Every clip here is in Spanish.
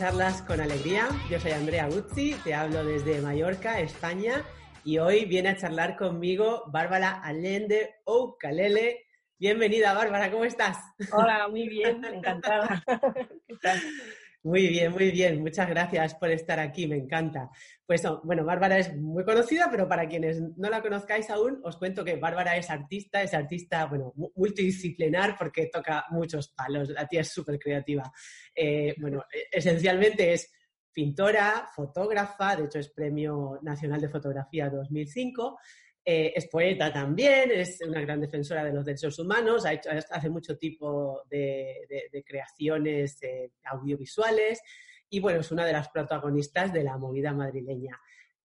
Charlas con Alegría. Yo soy Andrea Guzzi, te hablo desde Mallorca, España, y hoy viene a charlar conmigo Bárbara Allende Oucalele. Bienvenida, Bárbara, ¿cómo estás? Hola, muy bien, encantada. Muy bien, muy bien. Muchas gracias por estar aquí, me encanta. Pues bueno, Bárbara es muy conocida, pero para quienes no la conozcáis aún, os cuento que Bárbara es artista, es artista, bueno, multidisciplinar porque toca muchos palos. La tía es súper creativa. Eh, bueno, e, esencialmente es pintora, fotógrafa, de hecho es Premio Nacional de Fotografía 2005 eh, es poeta también, es una gran defensora de los derechos humanos, ha hecho, hace mucho tipo de, creaciones eh, audiovisuales y bueno, es una de las protagonistas de la movida madrileña.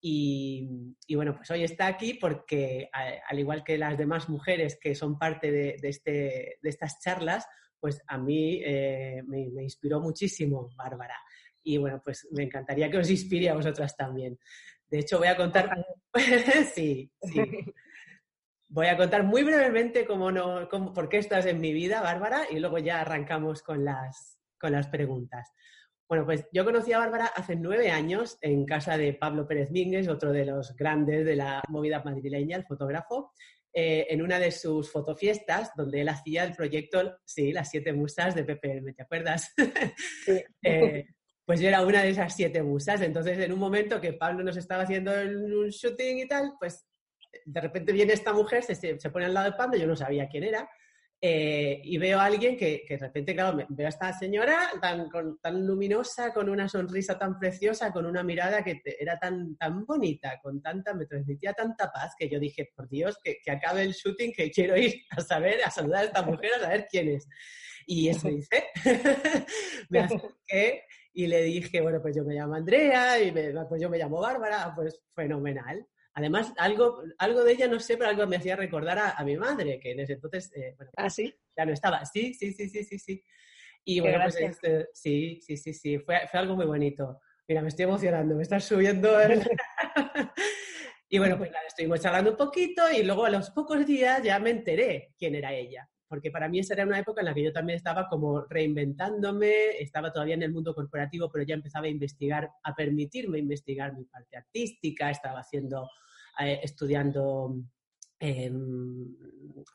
Y, bueno, pues hoy está aquí porque, al igual que las demás mujeres que son parte de, este, estas charlas, pues a mí eh, me, me inspiró muchísimo Bárbara. Y bueno, pues me encantaría que os inspire a vosotras también. De hecho, voy a contar. sí, sí. Voy a contar muy brevemente cómo no, por qué estás en mi vida, Bárbara, y luego ya arrancamos con las, con las preguntas. Bueno, pues yo conocí a Bárbara hace nueve años en casa de Pablo Pérez Mínguez, otro de los grandes de la movida madrileña, el fotógrafo, eh, en una de sus fotofiestas donde él hacía el proyecto, sí, las siete musas de PPM, ¿te acuerdas? Sí. Eh, pues yo era una de esas siete musas. Entonces, en un momento que Pablo nos estaba haciendo un shooting y tal, pues de repente viene esta mujer, se, se pone al lado de Pablo, yo no sabía quién era, eh, y veo a alguien que, que, de repente, claro, veo a esta señora tan, tan luminosa, con una sonrisa tan preciosa, con una mirada que era tan, tan bonita, con tanta, me transmitía tanta paz, que yo dije, por Dios, que, que acabe el shooting, que quiero ir a saber, a saludar a esta mujer, a saber quién es. Y eso hice. me acerqué y le dije, bueno, pues yo me llamo Andrea y pues yo me llamo Bárbara, pues fenomenal. Además, algo, algo de ella, no sé, pero algo me hacía recordar a, mi madre, que en ese entonces, eh, bueno, ¿Ah, sí? ya no estaba. Sí, sí, sí, sí, sí, sí. Y bueno, pues este, sí, sí, sí, sí, fue, fue algo muy bonito. Mira, me estoy emocionando, me estás subiendo. y bueno, pues nada, estuvimos charlando un poquito y luego a los pocos días ya me enteré quién era ella porque para mí esa era una época en la que yo también estaba como reinventándome, estaba todavía en el mundo corporativo, pero ya empezaba a investigar, a permitirme investigar mi parte artística, estaba haciendo, eh, estudiando eh,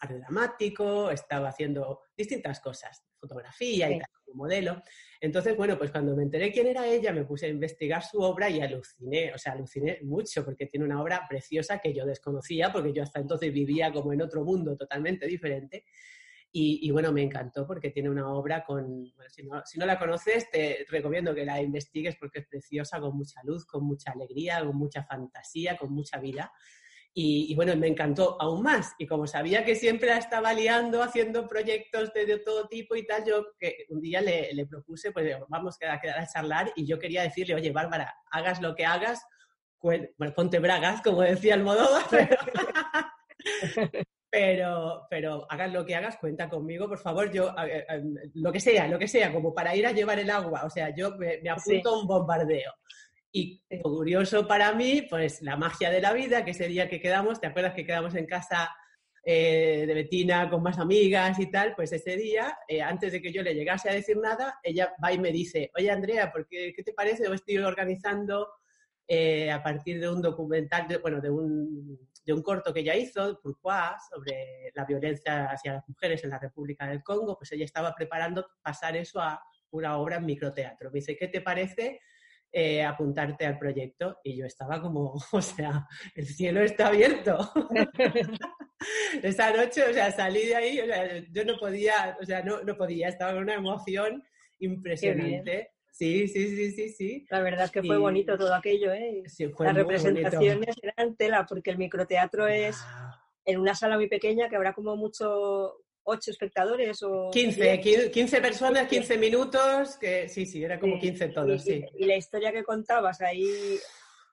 arte dramático, estaba haciendo distintas cosas, fotografía y tal, como modelo. Entonces, bueno, pues cuando me enteré quién era ella, me puse a investigar su obra y aluciné, o sea, aluciné mucho porque tiene una obra preciosa que yo desconocía, porque yo hasta entonces vivía como en otro mundo totalmente diferente. Y, bueno, me encantó porque tiene una obra con, bueno, si no, si no, la conoces, te recomiendo que la investigues porque es preciosa, con mucha luz, con mucha alegría, con mucha fantasía, con mucha vida. Y, bueno, me encantó aún más. Y como sabía que siempre la estaba liando, haciendo proyectos de, todo tipo y tal, yo que un día le, le propuse, pues vamos a quedar a charlar y yo quería decirle, oye, Bárbara, hagas lo que hagas, bueno, ponte bragas, como decía el modo, pero, pero hagas lo que hagas, cuenta conmigo, por favor, yo, lo que sea, lo que sea, como para ir a llevar el agua, o sea, yo me, apunto a un bombardeo. Y curioso para mí, pues la magia de la vida, que ese día que quedamos, ¿te acuerdas que quedamos en casa eh, de Betina con más amigas y tal? Pues ese día, eh, antes de que yo le llegase a decir nada, ella va y me dice, oye Andrea, ¿por qué, ¿qué te parece? Yo estoy organizando eh, a partir de un documental, bueno, de un de un corto que ella hizo, Pourquoi, sobre la violencia hacia las mujeres en la República del Congo, pues ella estaba preparando pasar eso a una obra en microteatro. Me dice, ¿qué te parece eh, apuntarte al proyecto? Y yo estaba como, o sea, el cielo está abierto. Esa noche, o sea, salí de ahí, o sea, yo no podía, o sea, no, no podía, estaba con una emoción impresionante. Sí, sí, sí, sí, sí. La verdad es que fue bonito todo aquello, ¿eh? Las representaciones eran tela, porque el microteatro es en una sala muy pequeña que habrá como mucho ocho espectadores o... 15, 15 personas, 15 minutos, que sí, sí, era como 15 todos, sí. Y la historia que contabas ahí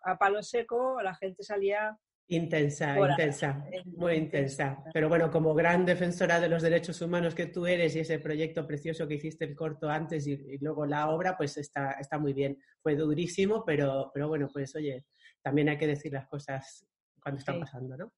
a palo seco, la gente salía Intensa, intensa, muy intensa. Pero bueno, como gran defensora de los derechos humanos que tú eres y ese proyecto precioso que hiciste el corto antes y, luego la obra, pues está, está muy bien. Fue durísimo, pero, pero bueno, pues oye, también hay que decir las cosas cuando están pasando, ¿no?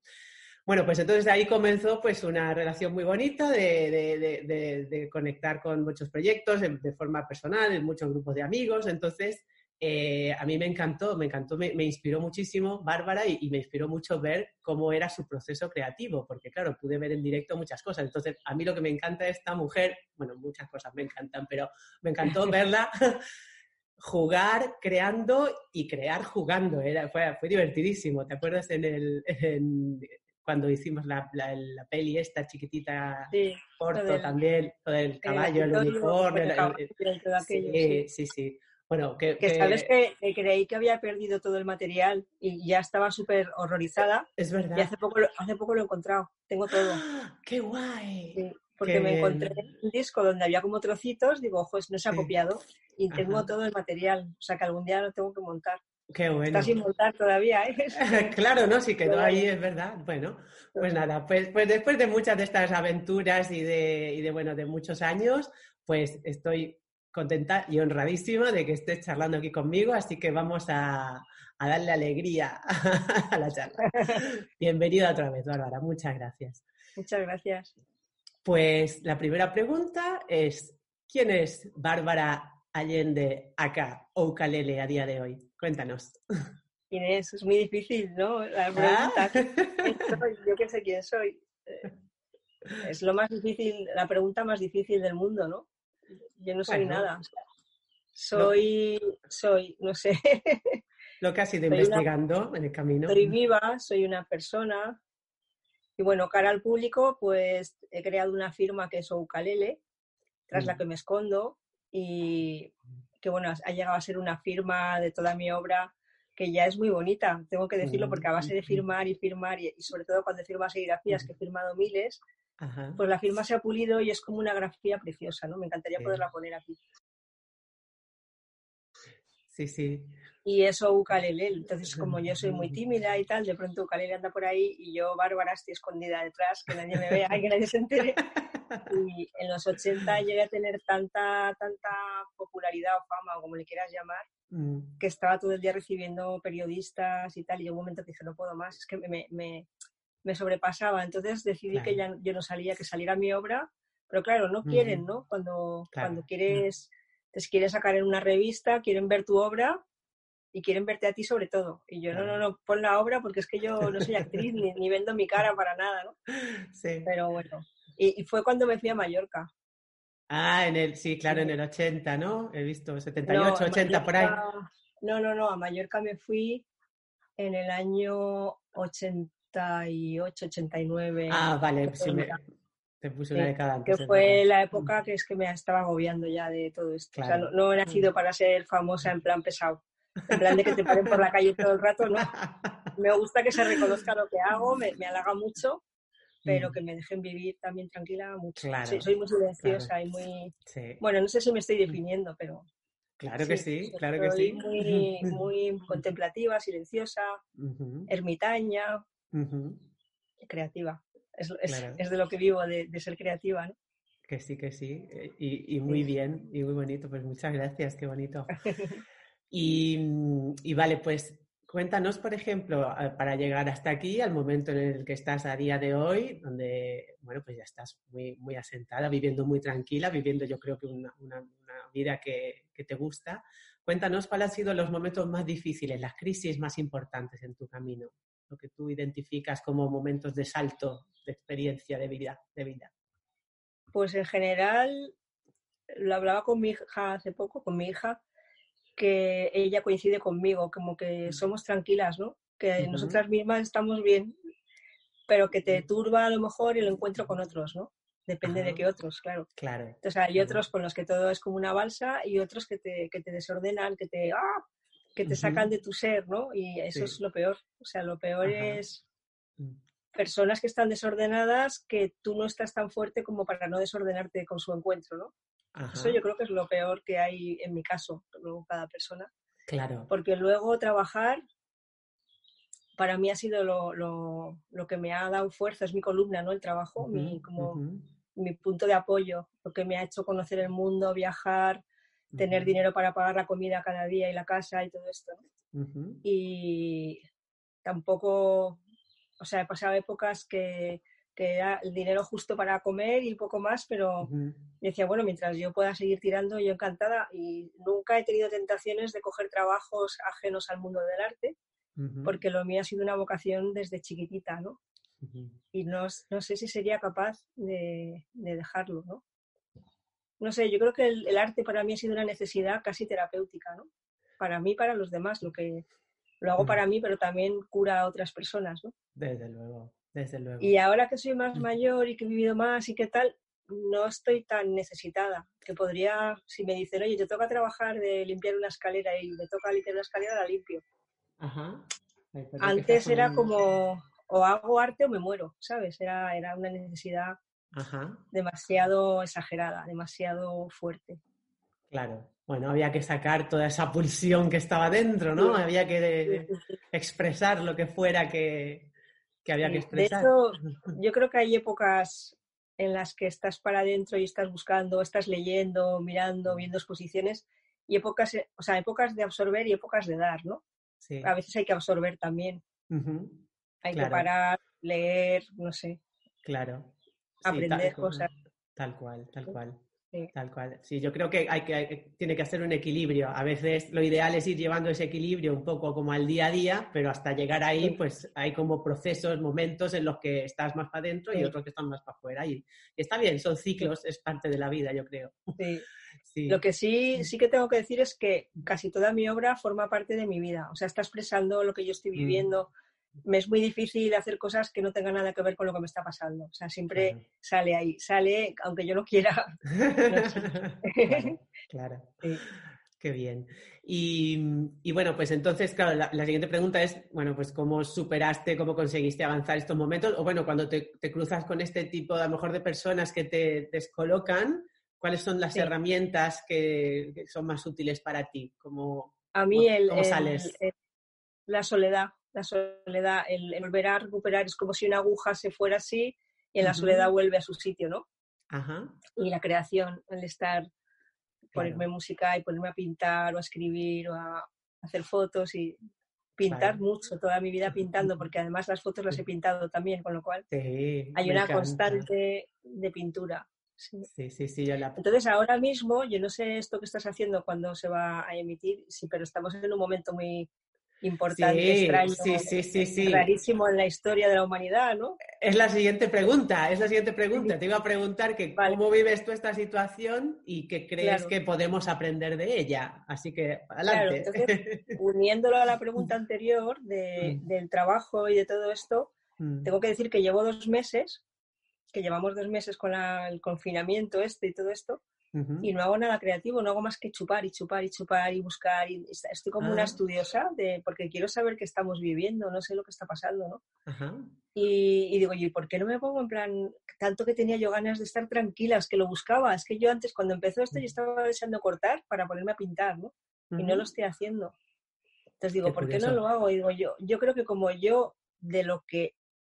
Bueno, pues entonces ahí comenzó pues una relación muy bonita de, conectar con muchos proyectos de, forma personal, en muchos grupos de amigos. Entonces, eh, a mí me encantó, me encantó, me, inspiró muchísimo Bárbara y, me inspiró mucho ver cómo era su proceso creativo, porque claro, pude ver en directo muchas cosas. Entonces, a mí lo que me encanta de esta mujer, bueno, muchas cosas me encantan, pero me encantó verla jugar creando y crear jugando. Era, fue, fue divertidísimo. ¿Te acuerdas en el, cuando hicimos la, la, peli esta chiquitita, sí, corto también, todo el caballo, el, uniforme. sí, sí, sí. Bueno, que, sabes que creí que había perdido todo el material y ya estaba súper horrorizada. Es verdad. Y hace poco, hace poco lo he encontrado. Tengo todo. ¡Qué guay! porque me encontré un disco donde había como trocitos, digo, ojo, no se ha copiado y tengo todo el material. O sea que algún día lo tengo que montar. Qué bueno. Está sin montar todavía, ¿eh? claro, ¿no? Sí quedó ahí, es verdad. Bueno, pues nada, pues, pues después de muchas de estas aventuras y de, y de, bueno, de muchos años, pues estoy contenta y honradísima de que estés charlando aquí conmigo, así que vamos a, a darle alegría a la charla. Bienvenida otra vez, Bárbara. Muchas gracias. Muchas gracias. Pues la primera pregunta es, ¿quién es Bárbara Allende acá, o Ucalele, a día de hoy? Cuéntanos. ¿Quién es? Es muy difícil, ¿no? La ah. pregunta. Yo qué sé quién soy. Eh, es lo más difícil, la pregunta más difícil del mundo, ¿no? Yo no soy nada. soy, soy, no sé. Lo que has ido investigando en el camino. Soy viva, soy una persona. Y bueno, cara al público, pues he creado una firma que es Oukalele, tras la mm. que me escondo, y que bueno, ha llegado a ser una firma de toda mi obra que ya es muy bonita, tengo que decirlo, porque a base de firmar y firmar, y, sobre todo cuando firmas serigrafías, que he firmado miles, pues la firma se ha pulido y es como una grafía preciosa, ¿no? Me encantaría poderla poner aquí. Sí, sí. Y eso ukalele, entonces como yo soy muy tímida y tal, de pronto ukalele anda por ahí y yo, Bárbara, estoy escondida detrás, que nadie me vea y que nadie se entere. Y en los 80 llegué a tener tanta, tanta popularidad o fama, o como le quieras llamar, mm. que estaba todo el día recibiendo periodistas y tal, y un momento dije, no puedo más, es que me, me, me sobrepasaba. Entonces decidí que ya yo no salía, que saliera mi obra, pero claro, no quieren, ¿no? Cuando, cuando quieres, te quieres sacar en una revista, quieren ver tu obra y quieren verte a ti sobre todo. Y yo, no, no, no, pon la obra porque es que yo no soy actriz ni, ni, vendo mi cara para nada, ¿no? Sí. Pero bueno, y, fue cuando me fui a Mallorca. Ah, en el, sí, claro, en el 80, ¿no? He visto 78, 80, por ahí. No, no, no, a Mallorca me fui en el año 88, 89. Ah, vale, sí, me, te puse una década antes. Que fue la época que es que me estaba agobiando ya de todo esto. O sea, no, he nacido para ser famosa en plan pesado. En plan de que te paren por la calle todo el rato, ¿no? Me gusta que se reconozca lo que hago, me, me halaga mucho, pero mm. que me dejen vivir también tranquila mucho. soy muy silenciosa y muy... Bueno, no sé si me estoy mm. definiendo, pero... Claro que sí, claro que sí. Muy, muy contemplativa, silenciosa, ermitaña, creativa. Es, es, de lo que vivo, de, de, ser creativa, ¿no? Que sí, que sí. Eh, y, y muy bien, y muy bonito. Pues muchas gracias, qué bonito. y, y vale, pues Cuéntanos, por ejemplo, para llegar hasta aquí, al momento en el que estás a día de hoy, donde, bueno, pues ya estás muy, muy asentada, viviendo muy tranquila, viviendo yo creo que una, vida que, te gusta. Cuéntanos cuáles han sido los momentos más difíciles, las crisis más importantes en tu camino, lo que tú identificas como momentos de salto de experiencia de vida. De vida. Pues en general, lo hablaba con mi hija hace poco, con mi hija, que ella coincide conmigo, como que mm. somos tranquilas, ¿no? Que nosotras mismas estamos bien, pero que te turba a lo mejor el encuentro con otros, ¿no? Depende de qué otros, claro. Claro. Entonces hay otros con los que todo es como una balsa y otros que te, que te desordenan, que te, ¡ah! Que te sacan de tu ser, ¿no? Y eso es lo peor. O sea, lo peor es mm. personas que están desordenadas que tú no estás tan fuerte como para no desordenarte con su encuentro, ¿no? Eso yo creo que es lo peor que hay en mi caso, luego cada persona. Claro. Porque luego trabajar, para mí ha sido lo, lo, que me ha dado fuerza, es mi columna, ¿no? El trabajo, mi, como, mi punto de apoyo, lo que me ha hecho conocer el mundo, viajar, tener dinero para pagar la comida cada día y la casa y todo esto. Y tampoco o sea, he pasado épocas que, que era el dinero justo para comer y poco más, pero decía, bueno, mientras yo pueda seguir tirando, yo encantada y nunca he tenido tentaciones de coger trabajos ajenos al mundo del arte, porque lo mío ha sido una vocación desde chiquitita, ¿no? Y no, no, sé si sería capaz de, de, dejarlo, ¿no? No sé, yo creo que el, el, arte para mí ha sido una necesidad casi terapéutica, ¿no? Para mí, para los demás, lo que lo hago para mí, pero también cura a otras personas, ¿no? Desde luego. Desde luego. Y ahora que soy más mayor y que he vivido más y qué tal, no estoy tan necesitada. Que podría, si me dicen, oye, te toca trabajar de limpiar una escalera y me toca limpiar una escalera, la limpio. Ajá. Antes era como, o hago arte o me muero, ¿sabes? Era, era una necesidad demasiado exagerada, demasiado fuerte. Claro. Bueno, había que sacar toda esa pulsión que estaba dentro, ¿no? Había que expresar lo que fuera que, que había que expresar. De hecho, yo creo que hay épocas en las que estás para adentro y estás buscando, estás leyendo, mirando, viendo exposiciones y épocas, eh, o sea, épocas de absorber y épocas de dar, ¿no? Sí. A veces hay que absorber también. Hay que parar, leer, no sé. Claro. Aprender cosas. Tal cual, tal cual. Tal cual. Sí, yo creo que, hay que tiene que hacer un equilibrio. A veces lo ideal es ir llevando ese equilibrio un poco como al día a día, pero hasta llegar ahí, pues hay como procesos, momentos en los que estás más para adentro y otros que están más para afuera. Y, está bien, son ciclos, es parte de la vida, yo creo. Sí. Lo que sí, sí que tengo que decir es que casi toda mi obra forma parte de mi vida. O sea, está expresando lo que yo estoy mm. Me es muy difícil hacer cosas que no tengan nada que ver con lo que me está pasando. O sea, siempre sale ahí, sale aunque yo no quiera. claro. Qué bien. Y, bueno, pues entonces, claro, la, siguiente pregunta es, bueno, pues cómo superaste, cómo conseguiste avanzar estos momentos, o bueno, cuando te, cruzas con este tipo, a lo mejor, de personas que te descolocan, ¿cuáles son las herramientas que, son más útiles para ti? ¿Cómo, a mí el, sales? la soledad la soledad, el, volver a recuperar es como si una aguja se fuera así y en la soledad vuelve a su sitio, ¿no? Ajá. Y la creación, el estar, ponerme música y ponerme a pintar o a escribir o a hacer fotos y pintar mucho, toda mi vida pintando, porque además las fotos las he pintado también, con lo cual hay una constante de pintura. Sí, sí, sí, yo la... Entonces ahora mismo, yo no sé esto que estás haciendo cuando se va a emitir, sí, pero estamos en un momento muy, importante, extraño, sí, sí, sí, rarísimo en la historia de la humanidad, ¿no? Es la siguiente pregunta, es la siguiente pregunta. Te iba a preguntar que cómo vives tú esta situación y qué crees que podemos aprender de ella. Así que, adelante. uniéndolo a la pregunta anterior de, mm. del trabajo y de todo esto, mm. tengo que decir que llevo dos meses, que llevamos dos meses con el confinamiento este y todo esto, y no hago nada creativo, no hago más que chupar y chupar y chupar y buscar. Y estoy como una ah. estudiosa de, porque quiero saber qué estamos viviendo, no sé lo que está pasando, ¿no? Y, digo, ¿y por qué no me pongo en plan, tanto que tenía yo ganas de estar tranquilas, que lo buscaba? Es que yo antes, cuando empezó esto, yo estaba deseando cortar para ponerme a pintar, ¿no? Y no lo estoy haciendo. Entonces digo, ¿por qué no lo hago? Y digo, yo, yo creo que como yo de lo que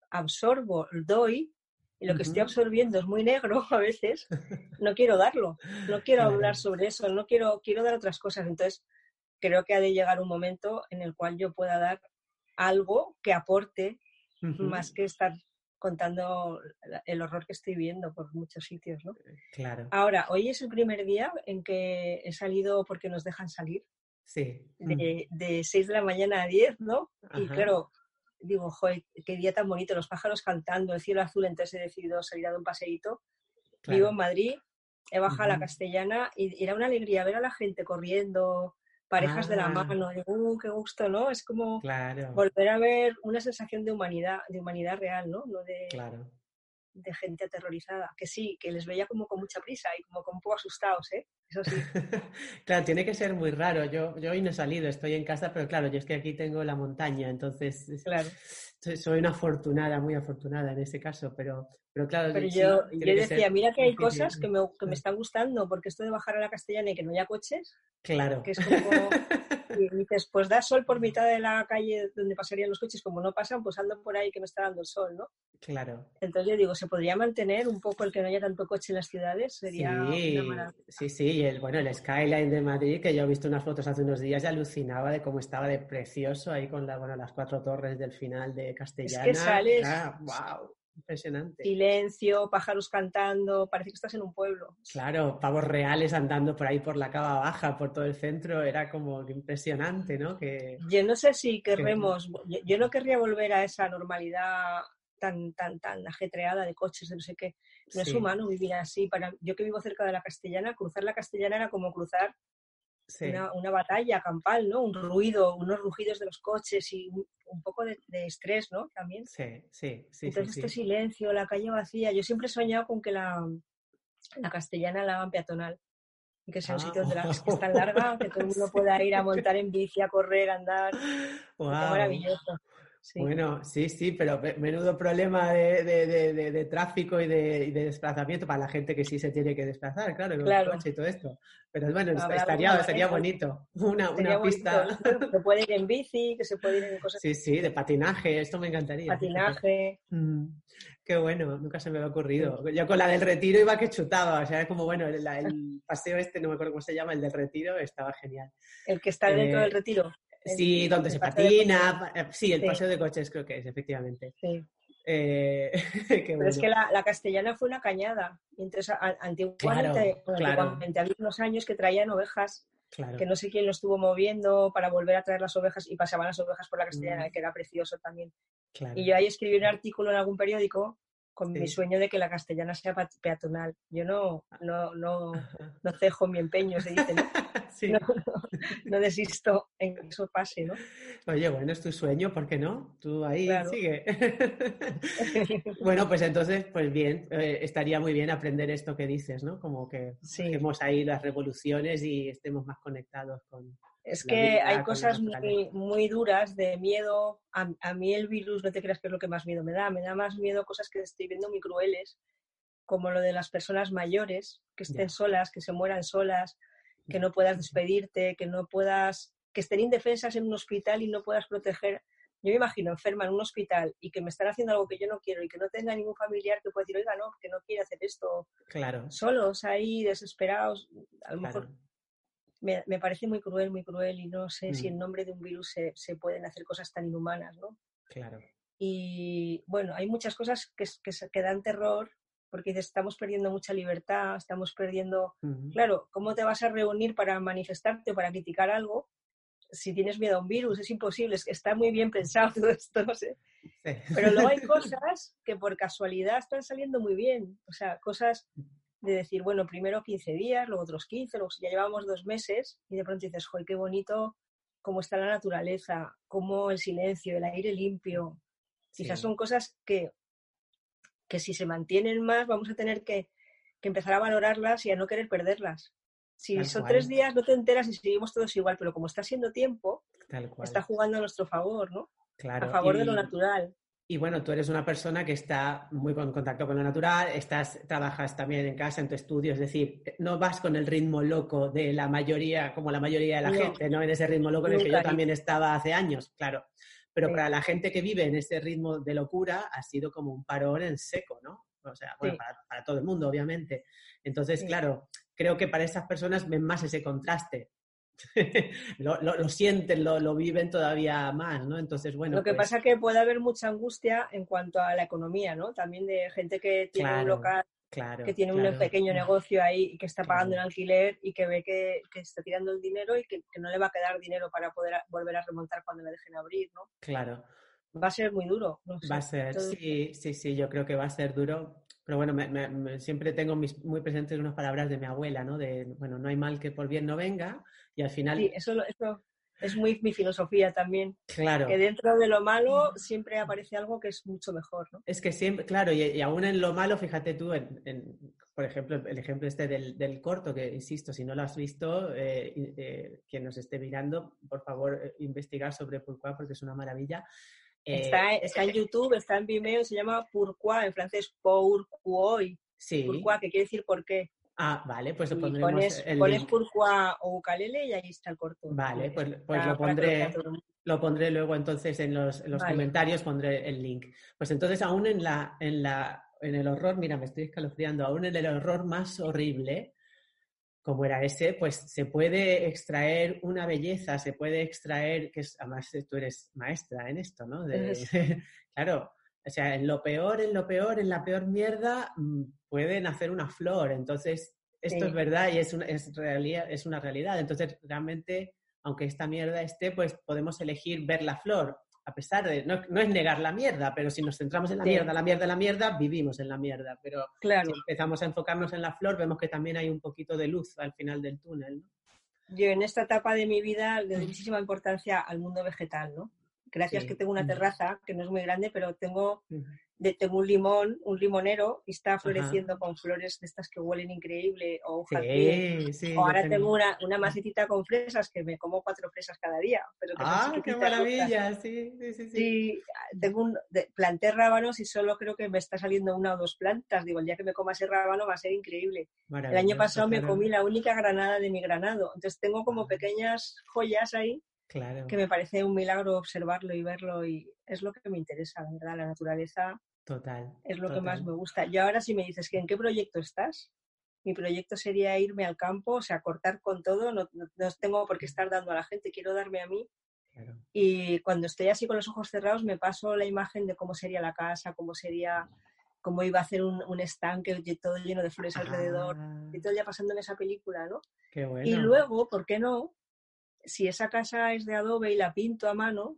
absorbo doy, y lo que estoy absorbiendo es muy negro a veces, no quiero darlo, no quiero hablar sobre eso, no quiero, quiero dar otras cosas. Entonces, creo que ha de llegar un momento en el cual yo pueda dar algo que aporte más que estar contando el horror que estoy viendo por muchos sitios, ¿no? Eh, claro. Ahora, hoy es el primer día en que he salido porque nos dejan salir. Sí. De, de 6 de la mañana a 10, ¿no? Y claro, digo, joder, qué día tan bonito, los pájaros cantando, el cielo azul, entonces he decidido salir a dar un paseíto. Vivo en Madrid, he bajado a la castellana y era una alegría ver a la gente corriendo, parejas de la ah. mano, digo, uh, qué gusto, ¿no? Es como volver a ver una sensación de humanidad, de humanidad real, ¿no? No de, claro de gente aterrorizada, que sí, que les veía como con mucha prisa y como con un poco asustados, ¿eh? Eso sí. claro, tiene que ser muy raro. Yo, yo hoy no he salido, estoy en casa, pero claro, yo es que aquí tengo la montaña, entonces claro. soy una afortunada, muy afortunada en ese caso, pero, pero claro. Pero yo, yo decía, mira que hay cosas que me, que me están gustando, porque esto de bajar a la castellana y que no haya coches, claro. que es como... y dices, pues da sol por mitad de la calle donde pasarían los coches, como no pasan, pues ando por ahí que me está dando el sol, ¿no? Claro. Entonces yo digo, ¿se podría mantener un poco el que no haya tanto coche en las ciudades? Sería sí, una Sí, sí, Y el, bueno, el skyline de Madrid, que yo he visto unas fotos hace unos días y alucinaba de cómo estaba de precioso ahí con la, bueno, las cuatro torres del final de Castellana. Es que sales... wow, impresionante. Silencio, pájaros cantando, parece que estás en un pueblo. Claro, pavos reales andando por ahí por la cava baja, por todo el centro, era como impresionante, ¿no? Que... Yo no sé si querremos, yo no querría volver a esa normalidad tan, tan, tan ajetreada de coches, de no sé qué. No es humano vivir así. Para, yo que vivo cerca de la Castellana, cruzar la Castellana era como cruzar una, batalla campal, ¿no? Un ruido, unos rugidos de los coches y un, poco de, estrés, ¿no? También. Sí, sí, sí. Entonces este silencio, la calle vacía. Yo siempre he soñado con que la, la Castellana la hagan peatonal y que sea un sitio donde la, que es tan larga que todo el mundo pueda ir a montar en bici, a correr, a andar. Wow. maravilloso. Bueno, sí, sí, pero menudo problema de, tráfico y, de, desplazamiento para la gente que sí se tiene que desplazar, claro, con el coche y todo esto. Pero bueno, estaría, sería bonito. Una, una pista. que se puede ir en bici, que se puede ir en cosas. Sí, sí, de patinaje, esto me encantaría. Patinaje. Mm, qué bueno, nunca se me había ocurrido. Yo con la del retiro iba que chutaba, o sea, como bueno, el, paseo este, no me acuerdo cómo se llama, el del retiro, estaba genial. El que está dentro eh, del retiro. Sí, donde se patina. Sí, el paseo de coches creo que es, efectivamente. Sí. Eh, Pero es que la, castellana fue una cañada. entonces, antiguamente, había unos años que traían ovejas, que no sé quién lo estuvo moviendo para volver a traer las ovejas y pasaban las ovejas por la castellana, mm. que era precioso también. Y yo ahí escribí un artículo en algún periódico con mi sueño de que la castellana sea peatonal. Yo no, no, no, no cejo mi empeño, se dice, ¿no? No, desisto en que eso pase, ¿no? Oye, bueno, es tu sueño, ¿por qué no? Tú ahí sigue. bueno, pues entonces, pues bien, eh, estaría muy bien aprender esto que dices, ¿no? Como que hemos ahí las revoluciones y estemos más conectados con, es que hay cosas muy, muy, duras de miedo. A, mí el virus, no te creas que es lo que más miedo me da. Me da más miedo cosas que estoy viendo muy crueles, como lo de las personas mayores, que estén solas, que se mueran solas, que no puedas despedirte, que no puedas, que estén indefensas en un hospital y no puedas proteger. Yo me imagino enferma en un hospital y que me están haciendo algo que yo no quiero y que no tenga ningún familiar que pueda decir, oiga, no, que no quiere hacer esto. Claro. Solos ahí, desesperados. A lo mejor me, me, parece muy cruel, muy cruel y no sé si en mm. nombre de un virus se, se, pueden hacer cosas tan inhumanas, ¿no? Claro. Y bueno, hay muchas cosas que, que, que dan terror porque estamos perdiendo mucha libertad, estamos perdiendo... Claro, ¿cómo te vas a reunir para manifestarte o para criticar algo si tienes miedo a un virus? Es imposible, está muy bien pensado todo esto, no sé. Pero luego hay cosas que por casualidad están saliendo muy bien, o sea, cosas de decir, bueno, primero 15 días, luego otros 15, luego ya llevamos dos meses y de pronto dices, joder, qué bonito cómo está la naturaleza, cómo el silencio, el aire limpio. Quizás son cosas que, que si se mantienen más vamos a tener que, que empezar a valorarlas y a no querer perderlas. Si son tres días no te enteras y seguimos todos igual, pero como está siendo tiempo, está jugando a nuestro favor, ¿no? Claro. A favor de lo natural. Y bueno, tú eres una persona que está muy en contacto con lo natural, estás, trabajas también en casa, en tu estudio, es decir, no vas con el ritmo loco de la mayoría, como la mayoría de la gente, ¿no? En ese ritmo loco en el que yo también estaba hace años, claro. Pero para la gente que vive en ese ritmo de locura ha sido como un parón en seco, ¿no? O sea, bueno, para, todo el mundo, obviamente. Entonces, claro, creo que para esas personas ven más ese contraste lo, sienten, lo, viven todavía más, ¿no? Entonces, bueno. Lo que pues pasa es que puede haber mucha angustia en cuanto a la economía, ¿no? También de gente que tiene un local, que tiene un pequeño negocio ahí y que está pagando el alquiler y que ve que, está tirando el dinero y que, no le va a quedar dinero para poder volver a remontar cuando le dejen abrir, ¿no? Claro. Va a ser muy duro. va a ser, sí, sí, sí, yo creo que va a ser duro. Pero bueno, siempre tengo muy presentes unas palabras de mi abuela, ¿no? De, bueno, no hay mal que por bien no venga y al final... Sí, eso, eso es muy mi filosofía también. Claro. Que dentro de lo malo siempre aparece algo que es mucho mejor, ¿no? Es que siempre, claro, y, aún en lo malo, fíjate tú, en, por ejemplo, el ejemplo este del, corto, que insisto, si no lo has visto, eh, eh, quien nos esté mirando, por favor, eh, investigar sobre Pourquoi, porque es una maravilla. Está, está, en YouTube, está en Vimeo, se llama Pourquoi, en francés Pourquoi. Sí. Pourquoi, que quiere decir por qué. Ah, vale, pues lo pondremos. Pones, el pones Pourquoi o ukalele y ahí está el corto. Vale, pues, pues lo pondré. Lo pondré luego entonces en los, en los comentarios, pondré el link. Pues entonces aún en la, en la, en el horror, mira, me estoy escalofriando, aún en el horror más horrible, como era ese, pues se puede extraer una belleza, se puede extraer, que es, además tú eres maestra en esto, ¿no? claro, o sea, en lo peor, en lo peor, en la peor mierda, mm, puede nacer una flor. Entonces, esto es verdad y es una, es, realidad, es una realidad. Entonces, realmente, aunque esta mierda esté, pues podemos elegir ver la flor a pesar de, no, es negar la mierda, pero si nos centramos en la mierda, la mierda, la mierda, vivimos en la mierda. Pero claro. si empezamos a enfocarnos en la flor, vemos que también hay un poquito de luz al final del túnel. Yo en esta etapa de mi vida le doy muchísima importancia al mundo vegetal, ¿no? Gracias que tengo una terraza que no es muy grande, pero tengo tengo un limón, un limonero, y está floreciendo con flores de estas que huelen increíble, o sí, o ahora tengo, una, una, macetita con fresas que me como cuatro fresas cada día. Pero ¡Ah, qué maravilla! Sí, sí, sí. sí tengo un, planté rábanos y solo creo que me está saliendo una o dos plantas. Digo, el día que me coma ese rábano va a ser increíble. El año pasado me comí la única granada de mi granado. Entonces tengo como pequeñas joyas ahí Claro. que me parece un milagro observarlo y verlo y es lo que me interesa, la verdad, la naturaleza Total. Es lo que más me gusta. Y ahora si me dices que en qué proyecto estás, mi proyecto sería irme al campo, o sea, cortar con todo, no, tengo por qué estar dando a la gente, quiero darme a mí. Y cuando estoy así con los ojos cerrados me paso la imagen de cómo sería la casa, cómo sería, cómo iba a hacer un, un estanque todo lleno de flores alrededor, y todo ya pasando en esa película, ¿no? Qué bueno. Y luego, ¿por qué no? Si esa casa es de adobe y la pinto a mano,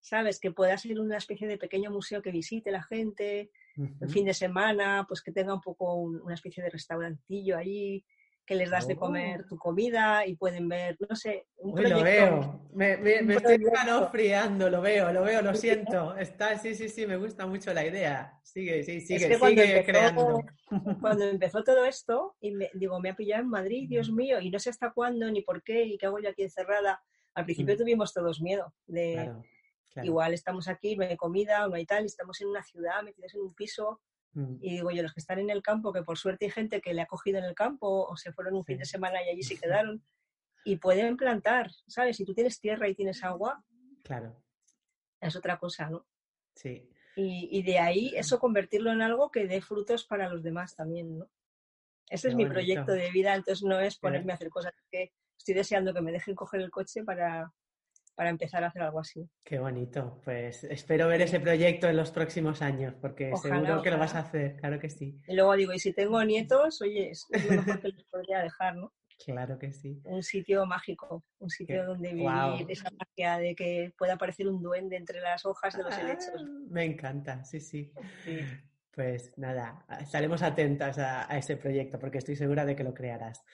¿sabes? Que pueda ser una especie de pequeño museo que visite la gente, el fin de semana, pues que tenga un poco una especie de restaurantillo ahí, que les das de comer tu oh. comida y pueden ver, no sé, un proyecto. Lo veo, me, me, estoy friando, lo veo, lo veo, lo siento. Está, sí, sí, sí, me gusta mucho la idea. Sigue, sí, sigue, sigue creando. Cuando empezó todo esto, y me, digo, me ha pillado en Madrid, Dios mío, y no sé hasta cuándo, ni por qué, y qué hago yo aquí encerrada. Al principio mm. tuvimos todos miedo de... Igual estamos aquí, no hay comida, no hay tal, estamos en una ciudad, metidos en un piso. Mm. Y digo yo, los que están en el campo, que por suerte hay gente que le ha cogido en el campo o se fueron un fin de semana y allí se quedaron, y pueden plantar, ¿sabes? Si tú tienes tierra y tienes agua, claro. es otra cosa, ¿no? Sí. Y, y de ahí eso convertirlo en algo que dé frutos para los demás también, ¿no? Ese es mi proyecto de vida, entonces no es ponerme a hacer cosas que estoy deseando que me dejen coger el coche para, para empezar a hacer algo así. Qué bonito. Pues espero ver ese proyecto en los próximos años, porque seguro que lo vas a hacer, claro que sí. Y luego digo, y si tengo nietos, oye, es lo mejor que les podría dejar, ¿no? Claro que sí. Un sitio mágico, un sitio donde vivir esa magia de que pueda aparecer un duende entre las hojas de los ah, helechos. Me encanta, sí, sí. Pues nada, estaremos atentas a, ese proyecto porque estoy segura de que lo crearás.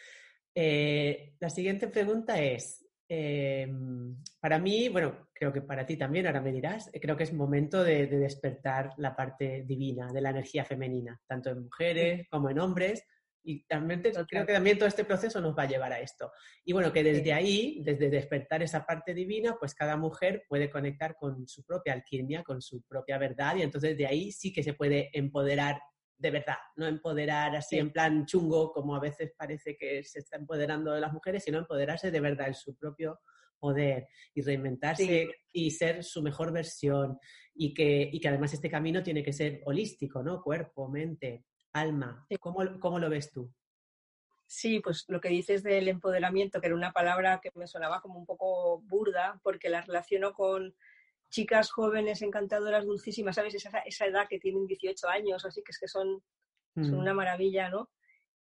Eh, la siguiente pregunta es, Em, para mí, bueno, creo que para ti también, ahora me dirás, eh, creo que es momento de, despertar la parte divina de la energía femenina, tanto en mujeres como en hombres. Y también creo que también todo este proceso nos va a llevar a esto. Y bueno, que desde ahí, desde despertar esa parte divina, pues cada mujer puede conectar con su propia alquimia, con su propia verdad, y entonces de ahí sí que se puede empoderar de verdad, no empoderar así en plan chungo, como a veces parece que se está empoderando de las mujeres, sino empoderarse de verdad en su propio poder y reinventarse y ser su mejor versión y que, y que además este camino tiene que ser holístico, ¿no? Cuerpo, mente, alma. ¿Cómo, ¿Cómo lo ves tú? Sí, pues lo que dices del empoderamiento, que era una palabra que me sonaba como un poco burda, porque la relaciono con chicas jóvenes, encantadoras, dulcísimas, ¿sabes? Esa, esa edad que tienen 18 años, así que es que son, son mm. una maravilla, ¿no?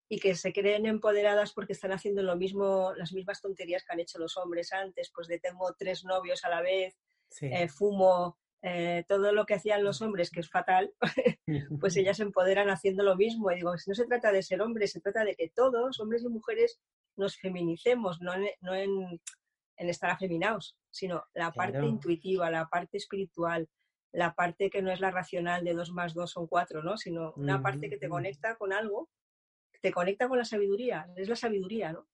Y que se creen empoderadas porque están haciendo lo mismo, las mismas tonterías que han hecho los hombres antes, pues de tengo tres novios a la vez, eh, fumo, eh, todo lo que hacían los hombres, que es fatal, pues ellas se empoderan haciendo lo mismo. Y digo, no se trata de ser hombres, se trata de que todos, hombres y mujeres, nos feminicemos, no no en en estar afeminados, sino la parte intuitiva, la parte espiritual, la parte que no es la racional de dos más dos son cuatro, ¿no? Sino una parte que te conecta con algo, te conecta con la sabiduría, es la sabiduría, ¿no?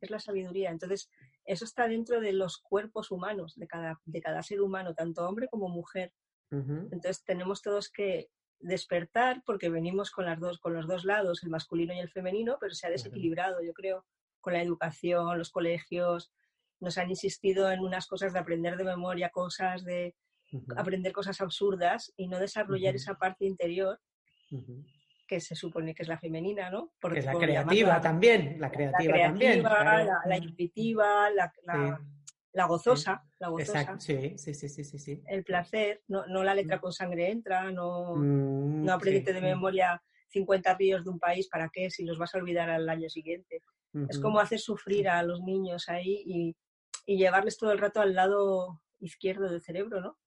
Es la sabiduría. Entonces, eso está dentro de los cuerpos humanos, de cada, de cada ser humano, tanto hombre como mujer. Entonces, tenemos todos que despertar porque venimos con, las dos, con los dos lados, el masculino y el femenino, pero se ha desequilibrado, yo creo, con la educación, los colegios, nos han insistido en unas cosas de aprender de memoria, cosas de aprender cosas absurdas y no desarrollar esa parte interior que se supone que es la femenina, ¿no? Porque es la creativa también, la creativa, también. La, intuitiva, la, gozosa, la gozosa. Sí, sí, sí, sí, sí, El placer, no, no la letra mm. con sangre entra, no, mm, no aprendiste de memoria 50 ríos de un país, ¿para qué? Si los vas a olvidar al año siguiente. Es como hacer sufrir a los niños ahí y, y llevarles todo el rato al lado izquierdo del cerebro, ¿no?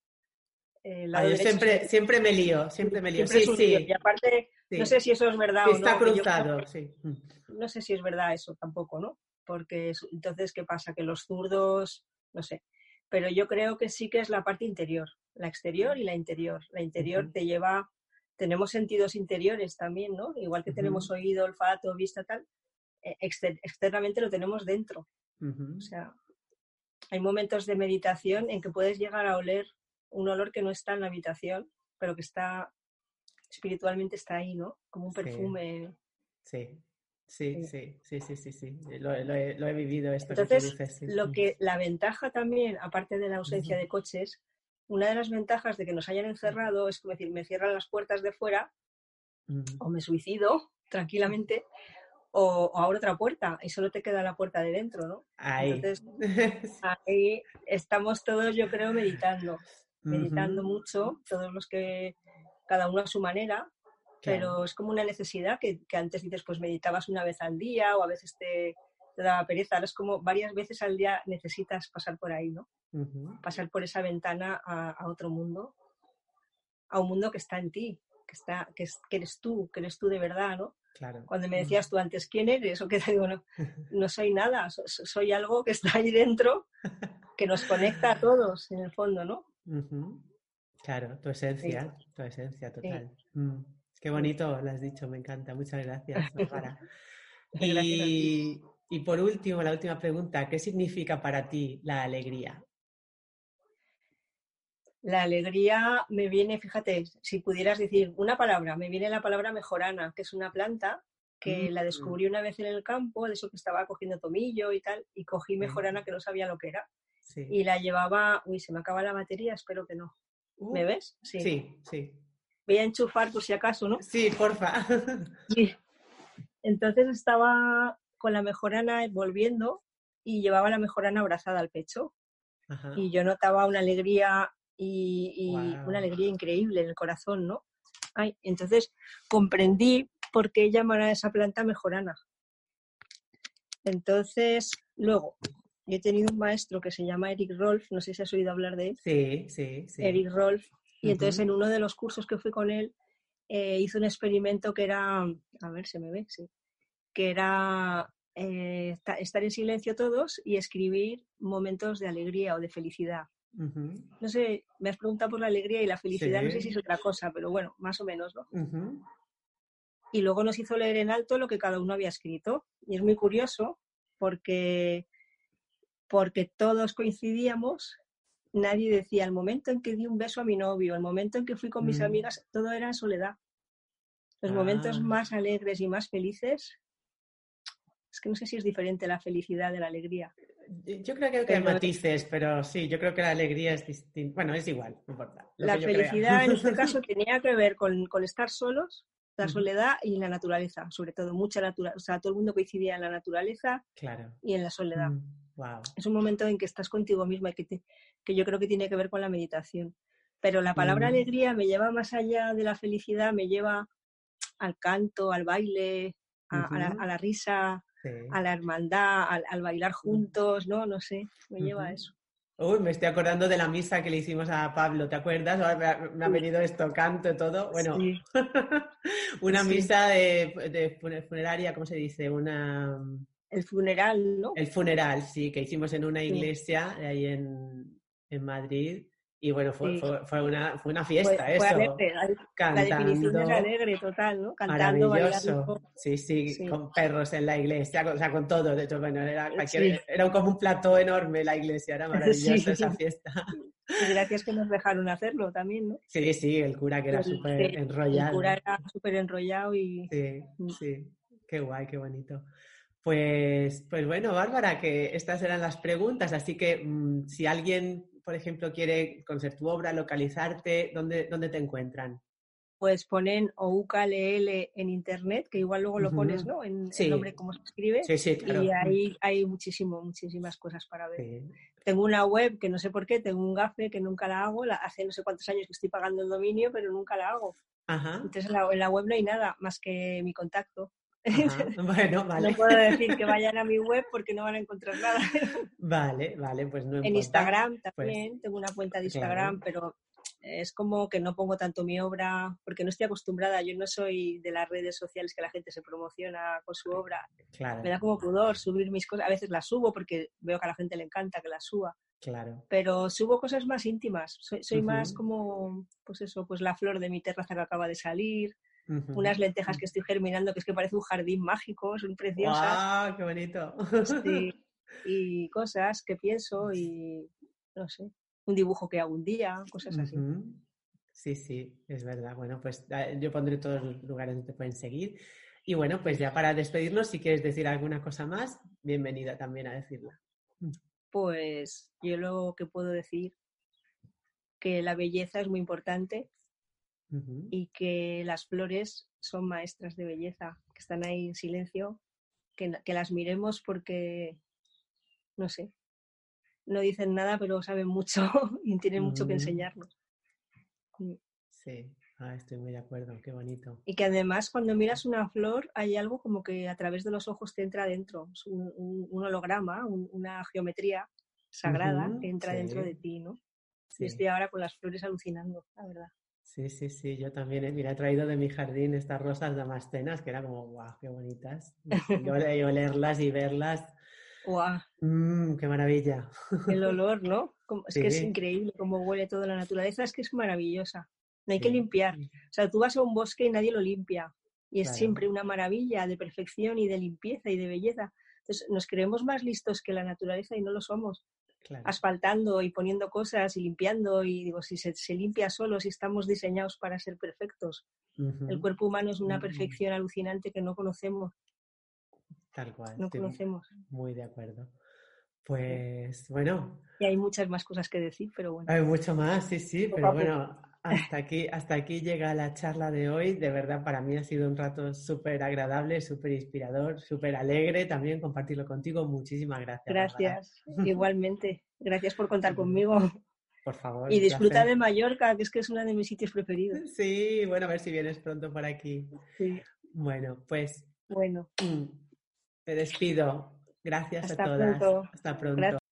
yo siempre, siempre me lío, siempre me lío. sí, sí. Y aparte, no sé si eso es verdad o no. Está cruzado, sí. No sé si es verdad eso tampoco, ¿no? Porque entonces, ¿qué pasa? Que los zurdos, no sé. Pero yo creo que sí que es la parte interior, la exterior y la interior. La interior te lleva, tenemos sentidos interiores también, ¿no? Igual que tenemos oído, olfato, vista, tal, eh, externamente lo tenemos dentro. O sea, hay momentos de meditación en que puedes llegar a oler un olor que no está en la habitación, pero que está espiritualmente está ahí, ¿no? Como un perfume. Sí. Sí, sí, sí, sí, sí, sí. Lo, he, vivido esto. Entonces, lo que la ventaja también, aparte de la ausencia de coches, una de las ventajas de que nos hayan encerrado es como decir, me cierran las puertas de fuera o me suicido tranquilamente o, abro otra puerta y solo te queda la puerta de dentro, ¿no? Ahí. Entonces, ahí estamos todos, yo creo, meditando meditando mucho, todos los que, cada uno a su manera, pero es como una necesidad que, antes dices, pues meditabas una vez al día o a veces te, te daba pereza, ahora es como varias veces al día necesitas pasar por ahí, ¿no? Pasar por esa ventana a, otro mundo, a un mundo que está en ti, que, está, que, que eres tú, que eres tú de verdad, ¿no? Claro. Cuando me decías tú antes, ¿quién eres? O que te digo, no, no soy nada, soy algo que está ahí dentro, que nos conecta a todos, en el fondo, ¿no? Claro, tu esencia, tu esencia total. Mm, qué bonito lo has dicho, me encanta. Muchas gracias, Bárbara. y, y por último, la última pregunta, ¿qué significa para ti la alegría? La alegría me viene, fíjate, si pudieras decir una palabra, me viene la palabra mejorana, que es una planta que la mm. descubrí una vez en el campo, de eso que estaba cogiendo tomillo y tal, y cogí mejorana que no sabía lo que era y la llevaba, uy, se me acaba la batería, espero que no. ¿Me uh, ves? Sí. sí, sí. Voy a enchufar por si acaso, ¿no? Sí, porfa. Sí. Entonces estaba con la mejorana volviendo y llevaba la mejorana abrazada al pecho. Y yo notaba una alegría y, una alegría increíble en el corazón, ¿no? Ay, entonces comprendí por qué llaman a esa planta mejorana. Entonces, luego, yo he tenido un maestro que se llama Eric Rolf, no sé si has oído hablar de él. Sí, sí, sí. Eric Rolf. Y entonces en uno de los cursos que fui con él, eh, hizo un experimento que era, a ver, se me ve, sí, que era eh, estar en silencio todos y escribir momentos de alegría o de felicidad. No sé, me has preguntado por la alegría y la felicidad, no sé si es otra cosa, pero bueno, más o menos, ¿no? Y luego nos hizo leer en alto lo que cada uno había escrito. Y es muy curioso porque porque todos coincidíamos, nadie decía, el momento en que di un beso a mi novio, el momento en que fui con mis mm. amigas, todo era en soledad. Los momentos ah. más alegres y más felices, es que no sé si es diferente la felicidad de la alegría. Yo creo que hay matices, pero sí, yo creo que la alegría es distinta. Bueno, es igual, no importa. La felicidad en este caso tenía que ver con, estar solos, la soledad y la naturaleza, sobre todo, mucha naturaleza. O sea, todo el mundo coincidía en la naturaleza claro. y en la soledad. Mm. Es un momento en que estás contigo misma y que, que yo creo que tiene que ver con la meditación. Pero la palabra mm. alegría me lleva más allá de la felicidad, me lleva al canto, al baile, a, la, risa, a la hermandad, al, bailar juntos, ¿no? No sé, me lleva a eso. Uy, me estoy acordando de la misa que le hicimos a Pablo, ¿te acuerdas? Me ha, venido esto, canto, todo. Bueno, una misa de, de, funeraria, ¿cómo se dice? Una el funeral, ¿no? El funeral, sí, que hicimos en una iglesia ahí en, en Madrid. Y bueno, fue, fue, una, fue una fiesta fue, eso. Alegre. La, definición de alegre, total, ¿no? Cantando, maravilloso. Sí, sí, con perros en la iglesia, o sea, con todo. De hecho, bueno, era, era como un plató enorme la iglesia, era maravillosa esa fiesta. Y gracias que nos dejaron hacerlo también, ¿no? Sí, sí, el cura que era súper enrollado. El cura era súper enrollado y... Sí, mm. sí, qué guay, qué bonito. Pues, pues bueno, Bárbara, que estas eran las preguntas, así que mm, si alguien, por ejemplo, quiere conocer tu obra, localizarte, ¿dónde, dónde te encuentran? pues ponen o UKLL en internet, que igual luego lo pones. ¿no? En Sí. el nombre cómo se escribe. Sí, sí, claro. Y ahí hay muchísimo, muchísimas cosas para ver. Sí. Tengo una web que no sé por qué, tengo un gafe que nunca la hago, la- hace no sé cuántos años que estoy pagando el dominio, pero nunca la hago. Ajá. Entonces en la, en la web no hay nada más que mi contacto. Bueno, vale. No puedo decir que vayan a mi web porque no van a encontrar nada. Vale, vale, pues no En importa. Instagram Pues, también, tengo una cuenta de claro. Instagram, pero es como que no pongo tanto mi obra porque no estoy acostumbrada. Yo no soy de las redes sociales que la gente se promociona con su obra. Claro, Me da como pudor subir mis cosas. A veces las subo porque veo que a la gente le encanta que las suba, claro. pero subo cosas más íntimas. Soy, soy más como, pues eso, pues la flor de mi terraza que acaba de salir, Unas lentejas que estoy germinando que es que parece un jardín mágico, son preciosas. ¡Guau! ¡Qué bonito! Sí, y cosas que pienso y no sé, un dibujo que hago un día, cosas así. Sí, sí, es verdad. Bueno, pues eh, yo pondré todos los lugares donde te pueden seguir. Y bueno, pues ya para despedirnos, si quieres decir alguna cosa más, bienvenida también a decirla. Pues yo lo que puedo decir que la belleza es muy importante Y que las flores son maestras de belleza, que están ahí en silencio, que, que las miremos porque, no sé, no dicen nada, pero saben mucho y tienen mucho que enseñarnos. Mm. Sí, ah, estoy muy de acuerdo, qué bonito. Y que además cuando miras una flor hay algo como que a través de los ojos te entra dentro, es un, un- un holograma, un- una geometría sagrada que entra dentro de ti, ¿no? Sí. Yo estoy ahora con las flores alucinando, la verdad. Sí, sí, sí, yo también. eh, Mira, he traído de mi jardín estas rosas damascenas que era como, guau, qué bonitas. Y ole- y olerlas y verlas, ¡Guau! mmm, qué maravilla. El olor, ¿no? Como- es que es increíble cómo huele toda la naturaleza, es que es maravillosa. No hay que limpiar. O sea, tú vas a un bosque y nadie lo limpia. Y es Claro. siempre una maravilla de perfección y de limpieza y de belleza. Entonces, nos creemos más listos que la naturaleza y no lo somos. Claro. asfaltando y poniendo cosas y limpiando y digo, si se, se limpia solo, si estamos diseñados para ser perfectos. El cuerpo humano es una perfección alucinante que no conocemos, Tal cual, no estoy conocemos. muy de acuerdo. Pues bueno, Y hay muchas más cosas que decir, pero bueno. hay mucho más, sí, sí, pero bueno, hasta aquí, hasta aquí llega la charla de hoy. De verdad, para mí ha sido un rato súper agradable, súper inspirador, súper alegre también compartirlo contigo. Muchísimas gracias. Bárbara. Gracias, igualmente. Gracias por contar conmigo. Por favor. Y disfruta de Mallorca, que es que es uno de mis sitios preferidos. Sí, bueno, a ver si vienes pronto por aquí. Sí. Bueno, pues Bueno, te despido. Gracias Hasta a todas. pronto. Hasta pronto. Gracias.